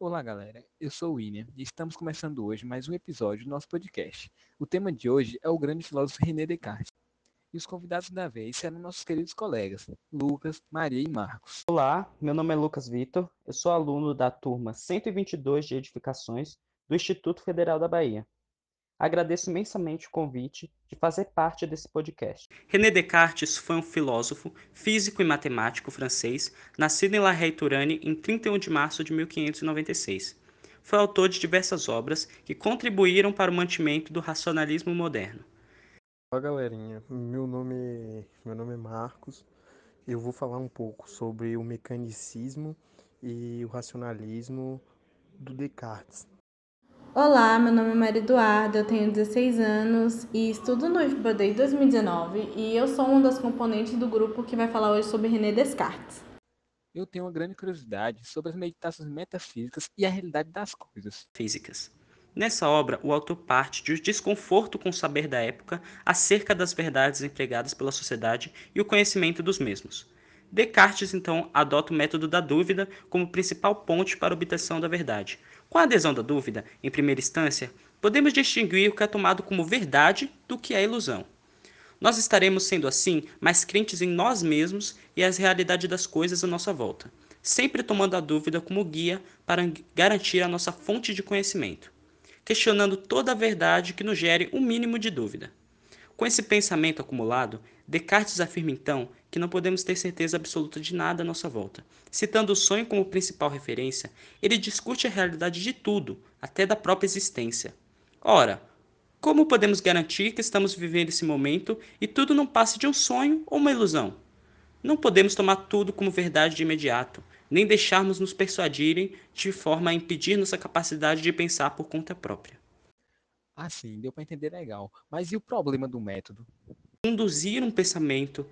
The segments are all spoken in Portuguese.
Olá, galera. Eu sou o William e estamos começando hoje mais um episódio do nosso podcast. O tema de hoje é o grande filósofo René Descartes. E os convidados da vez serão nossos queridos colegas, Lucas, Maria e Marcos. Olá, meu nome é Lucas Vitor, eu sou aluno da turma 122 de Edificações do Instituto Federal da Bahia. Agradeço imensamente o convite de fazer parte desse podcast. René Descartes foi um filósofo, físico e matemático francês, nascido em La Haye-Touraine em 31 de março de 1596. Foi autor de diversas obras que contribuíram para o mantimento do racionalismo moderno. Olá, galerinha. Meu nome, meu nome é Marcos. Eu vou falar um pouco sobre o mecanicismo e o racionalismo do Descartes. Olá, meu nome é Maria Eduarda, eu tenho 16 anos e estudo no IFBA desde 2019 e eu sou uma das componentes do grupo que vai falar hoje sobre René Descartes. Eu tenho uma grande curiosidade sobre as meditações metafísicas e a realidade das coisas. Físicas. Nessa obra, o autor parte de um desconforto com o saber da época acerca das verdades empregadas pela sociedade e o conhecimento dos mesmos. Descartes, então, adota o método da dúvida como principal ponte para a obtenção da verdade, com a adesão da dúvida, em primeira instância, podemos distinguir o que é tomado como verdade do que é ilusão. Nós estaremos sendo assim mais crentes em nós mesmos e as realidades das coisas à nossa volta, sempre tomando a dúvida como guia para garantir a nossa fonte de conhecimento, questionando toda a verdade que nos gere um mínimo de dúvida. Com esse pensamento acumulado, Descartes afirma então que não podemos ter certeza absoluta de nada à nossa volta. Citando o sonho como principal referência, ele discute a realidade de tudo, até da própria existência. Ora, como podemos garantir que estamos vivendo esse momento e tudo não passe de um sonho ou uma ilusão? Não podemos tomar tudo como verdade de imediato, nem deixarmos nos persuadirem de forma a impedir nossa capacidade de pensar por conta própria. Ah, sim, deu para entender legal. Mas e o problema do método? Conduzir um pensamento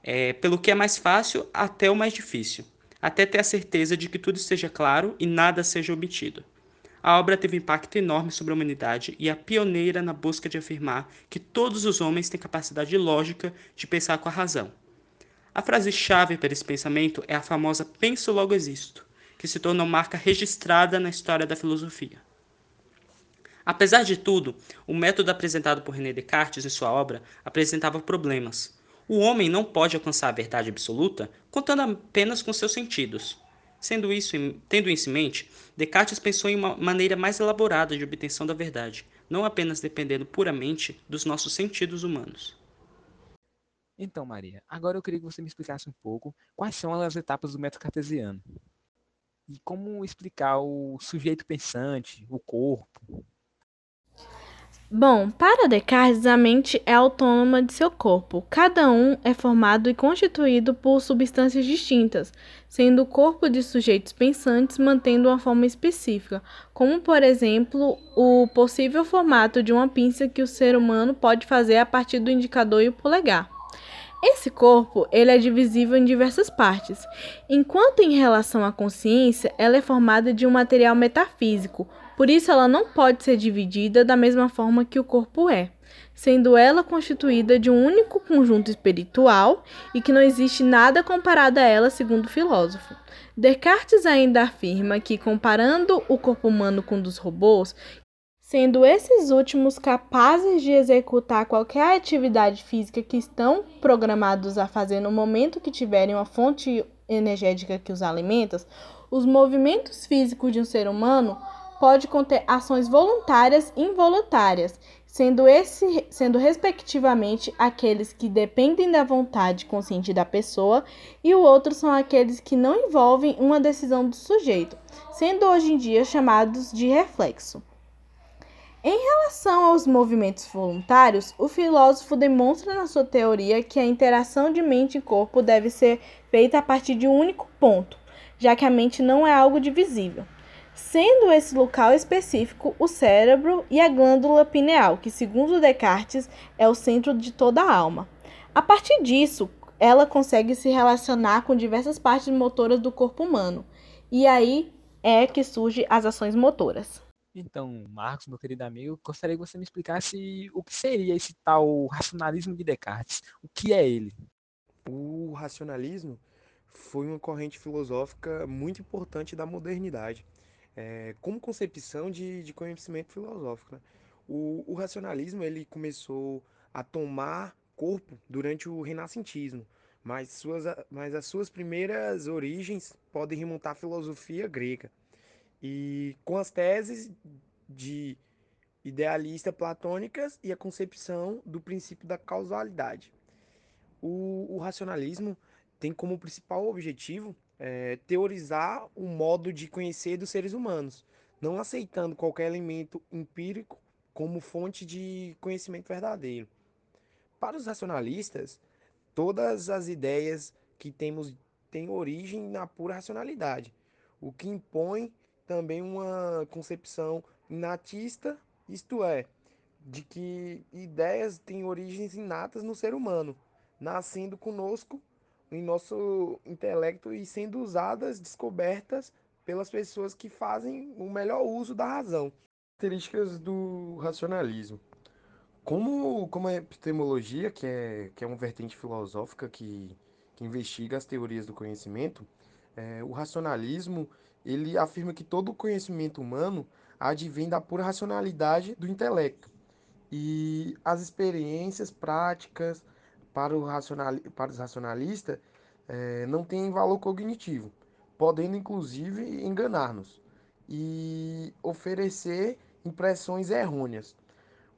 é, pelo que é mais fácil até o mais difícil, até ter a certeza de que tudo esteja claro e nada seja omitido. A obra teve impacto enorme sobre a humanidade e é pioneira na busca de afirmar que todos os homens têm capacidade lógica de pensar com a razão. A frase-chave para esse pensamento é a famosa penso logo existo, que se tornou marca registrada na história da filosofia. Apesar de tudo, o método apresentado por René Descartes em sua obra apresentava problemas. O homem não pode alcançar a verdade absoluta contando apenas com seus sentidos. Sendo isso, tendo isso em mente, Descartes pensou em uma maneira mais elaborada de obtenção da verdade, não apenas dependendo puramente dos nossos sentidos humanos. Então, Maria, agora eu queria que você me explicasse um pouco quais são as etapas do método cartesiano. E como explicar o sujeito pensante, o corpo. Bom, para Descartes, a mente é autônoma de seu corpo. Cada um é formado e constituído por substâncias distintas, sendo o corpo de sujeitos pensantes mantendo uma forma específica, como, por exemplo, o possível formato de uma pinça que o ser humano pode fazer a partir do indicador e o polegar. Esse corpo ele é divisível em diversas partes, enquanto em relação à consciência, ela é formada de um material metafísico, por isso, ela não pode ser dividida da mesma forma que o corpo é, sendo ela constituída de um único conjunto espiritual e que não existe nada comparado a ela, segundo o filósofo. Descartes ainda afirma que, comparando o corpo humano com o dos robôs, sendo esses últimos capazes de executar qualquer atividade física que estão programados a fazer no momento que tiverem uma fonte energética que os alimenta, os movimentos físicos de um ser humano pode conter ações voluntárias e involuntárias, sendo esse sendo respectivamente aqueles que dependem da vontade consciente da pessoa e o outro são aqueles que não envolvem uma decisão do sujeito, sendo hoje em dia chamados de reflexo. Em relação aos movimentos voluntários, o filósofo demonstra na sua teoria que a interação de mente e corpo deve ser feita a partir de um único ponto, já que a mente não é algo divisível sendo esse local específico o cérebro e a glândula pineal, que, segundo Descartes, é o centro de toda a alma. A partir disso, ela consegue se relacionar com diversas partes motoras do corpo humano, e aí é que surgem as ações motoras. Então, Marcos, meu querido amigo, gostaria que você me explicasse o que seria esse tal racionalismo de Descartes. O que é ele? O racionalismo foi uma corrente filosófica muito importante da modernidade é, como concepção de, de conhecimento filosófico. Né? O, o racionalismo ele começou a tomar corpo durante o renascentismo, mas, suas, mas as suas primeiras origens podem remontar à filosofia grega. E com as teses de idealista platônicas e a concepção do princípio da causalidade. O, o racionalismo tem como principal objetivo é, teorizar o modo de conhecer dos seres humanos, não aceitando qualquer elemento empírico como fonte de conhecimento verdadeiro. Para os racionalistas, todas as ideias que temos têm origem na pura racionalidade, o que impõe também uma concepção inatista, isto é, de que ideias têm origens inatas no ser humano, nascendo conosco em nosso intelecto e sendo usadas, descobertas pelas pessoas que fazem o melhor uso da razão. Características do racionalismo. Como, como a epistemologia, que é, que é uma vertente filosófica que, que investiga as teorias do conhecimento, é, o racionalismo ele afirma que todo o conhecimento humano advém da pura racionalidade do intelecto. E as experiências práticas para, racional, para os racionalistas é, não têm valor cognitivo, podendo inclusive enganar-nos e oferecer impressões errôneas.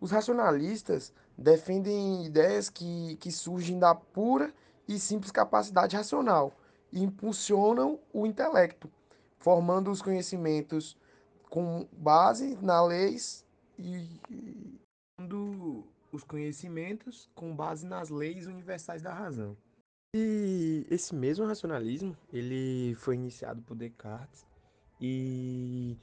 Os racionalistas defendem ideias que, que surgem da pura e simples capacidade racional e impulsionam o intelecto, formando os conhecimentos com base nas leis e os conhecimentos com base nas leis universais da razão. E esse mesmo racionalismo, ele foi iniciado por Descartes e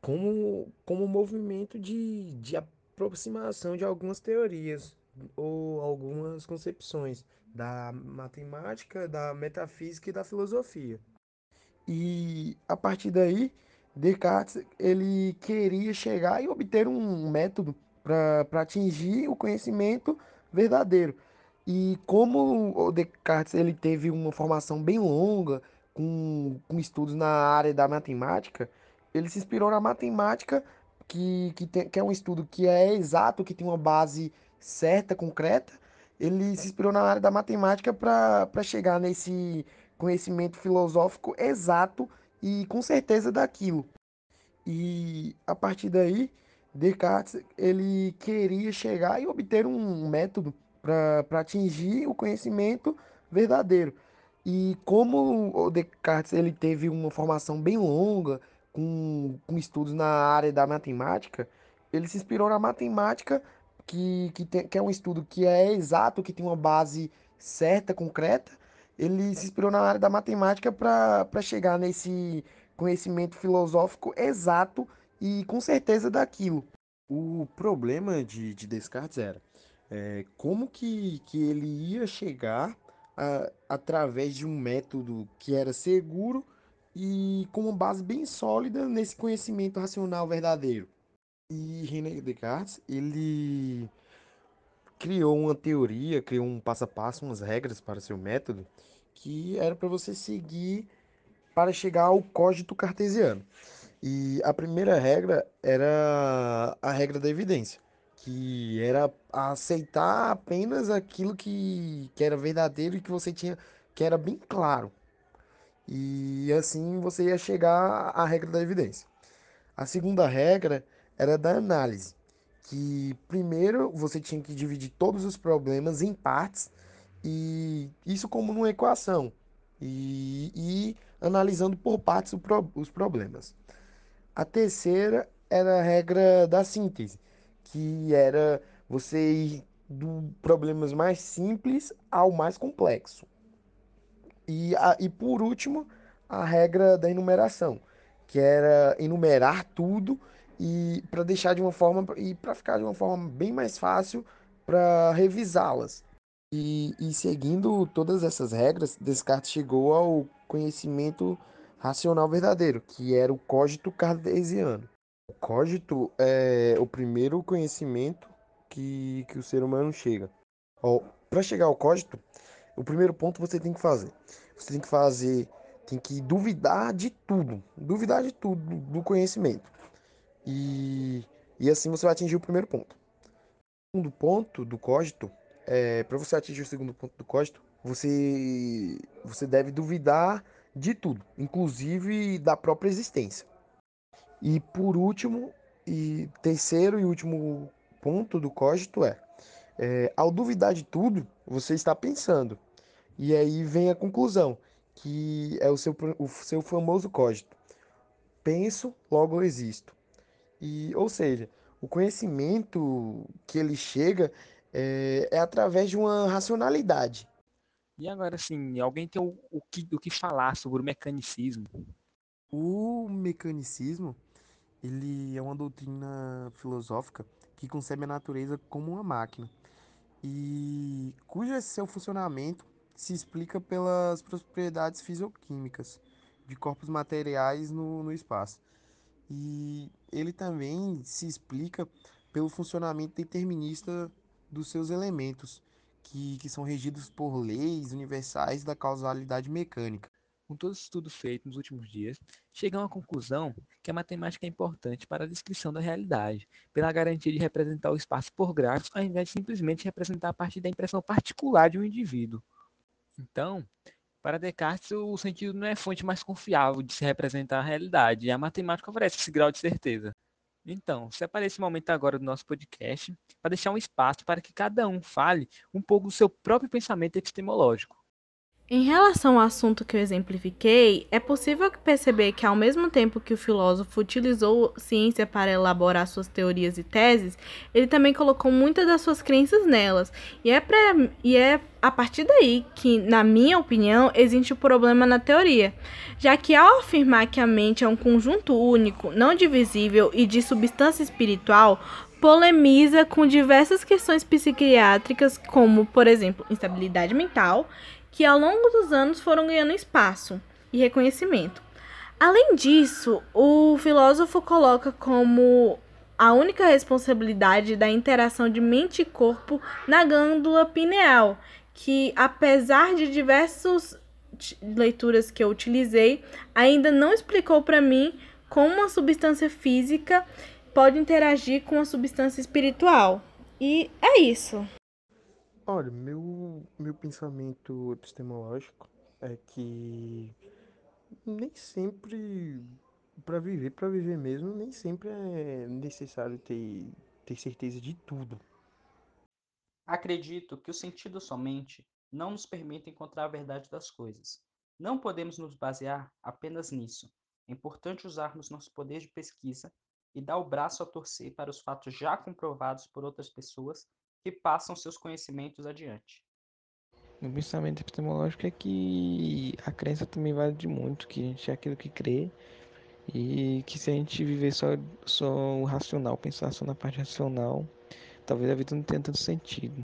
como, como movimento de, de aproximação de algumas teorias ou algumas concepções da matemática, da metafísica e da filosofia. E a partir daí, Descartes ele queria chegar e obter um método para atingir o conhecimento verdadeiro. E como o Descartes ele teve uma formação bem longa, com, com estudos na área da matemática, ele se inspirou na matemática, que, que, tem, que é um estudo que é exato, que tem uma base certa, concreta. Ele se inspirou na área da matemática para chegar nesse conhecimento filosófico exato e com certeza daquilo. E a partir daí, Descartes ele queria chegar e obter um método para atingir o conhecimento verdadeiro. E como o Descartes ele teve uma formação bem longa, com, com estudos na área da matemática, ele se inspirou na matemática, que, que, tem, que é um estudo que é exato, que tem uma base certa, concreta. Ele se inspirou na área da matemática para chegar nesse conhecimento filosófico exato e com certeza daquilo. O problema de, de Descartes era é, como que, que ele ia chegar a, através de um método que era seguro e com uma base bem sólida nesse conhecimento racional verdadeiro. E René Descartes, ele criou uma teoria, criou um passo a passo, umas regras para seu método, que era para você seguir para chegar ao código cartesiano. E a primeira regra era a regra da evidência, que era aceitar apenas aquilo que, que era verdadeiro e que você tinha, que era bem claro. E assim você ia chegar à regra da evidência. A segunda regra era da análise, que primeiro você tinha que dividir todos os problemas em partes e isso como numa equação e, e analisando por partes os problemas. A terceira era a regra da síntese, que era você ir do problemas mais simples ao mais complexo. E, a, e por último, a regra da enumeração, que era enumerar tudo e para deixar de uma forma e para ficar de uma forma bem mais fácil para revisá-las. E, e seguindo todas essas regras, Descartes chegou ao conhecimento racional verdadeiro, que era o cogito cartesiano. O cogito é o primeiro conhecimento que, que o ser humano chega. Para chegar ao cogito, o primeiro ponto você tem que fazer. Você tem que fazer tem que duvidar de tudo, duvidar de tudo do conhecimento. E, e assim você vai atingir o primeiro ponto. O segundo ponto do cogito, é, para você atingir o segundo ponto do cogito, você, você deve duvidar de tudo, inclusive da própria existência. E por último, e terceiro e último ponto do cogito é, é ao duvidar de tudo, você está pensando. E aí vem a conclusão, que é o seu, o seu famoso cogito. Penso, logo existo. E, ou seja, o conhecimento que ele chega é, é através de uma racionalidade. E agora, assim, alguém tem o, o, que, o que falar sobre o mecanicismo? O mecanicismo, ele é uma doutrina filosófica que concebe a natureza como uma máquina e cujo seu funcionamento se explica pelas propriedades fisioquímicas de corpos materiais no, no espaço. E ele também se explica pelo funcionamento determinista dos seus elementos, que, que são regidos por leis universais da causalidade mecânica. Com todo o estudo feito nos últimos dias, chegam à conclusão que a matemática é importante para a descrição da realidade, pela garantia de representar o espaço por gráficos, ao invés de simplesmente representar a partir da impressão particular de um indivíduo. Então, para Descartes, o sentido não é fonte mais confiável de se representar a realidade, e a matemática oferece esse grau de certeza. Então, separe esse momento agora do nosso podcast para deixar um espaço para que cada um fale um pouco do seu próprio pensamento epistemológico. Em relação ao assunto que eu exemplifiquei, é possível perceber que, ao mesmo tempo que o filósofo utilizou ciência para elaborar suas teorias e teses, ele também colocou muitas das suas crenças nelas. E é, pra, e é a partir daí que, na minha opinião, existe o problema na teoria, já que, ao afirmar que a mente é um conjunto único, não divisível e de substância espiritual, polemiza com diversas questões psiquiátricas, como, por exemplo, instabilidade mental que ao longo dos anos foram ganhando espaço e reconhecimento. Além disso, o filósofo coloca como a única responsabilidade da interação de mente e corpo na glândula pineal, que apesar de diversas leituras que eu utilizei, ainda não explicou para mim como uma substância física pode interagir com a substância espiritual. E é isso. Olha, meu, meu pensamento epistemológico é que nem sempre, para viver, para viver mesmo, nem sempre é necessário ter, ter certeza de tudo. Acredito que o sentido somente não nos permite encontrar a verdade das coisas. Não podemos nos basear apenas nisso. É importante usarmos nosso poder de pesquisa e dar o braço a torcer para os fatos já comprovados por outras pessoas que passam seus conhecimentos adiante. O pensamento epistemológico é que a crença também vale de muito, que a gente é aquilo que crê e que se a gente viver só, só o racional, pensar só na parte racional, talvez a vida não tenha tanto sentido.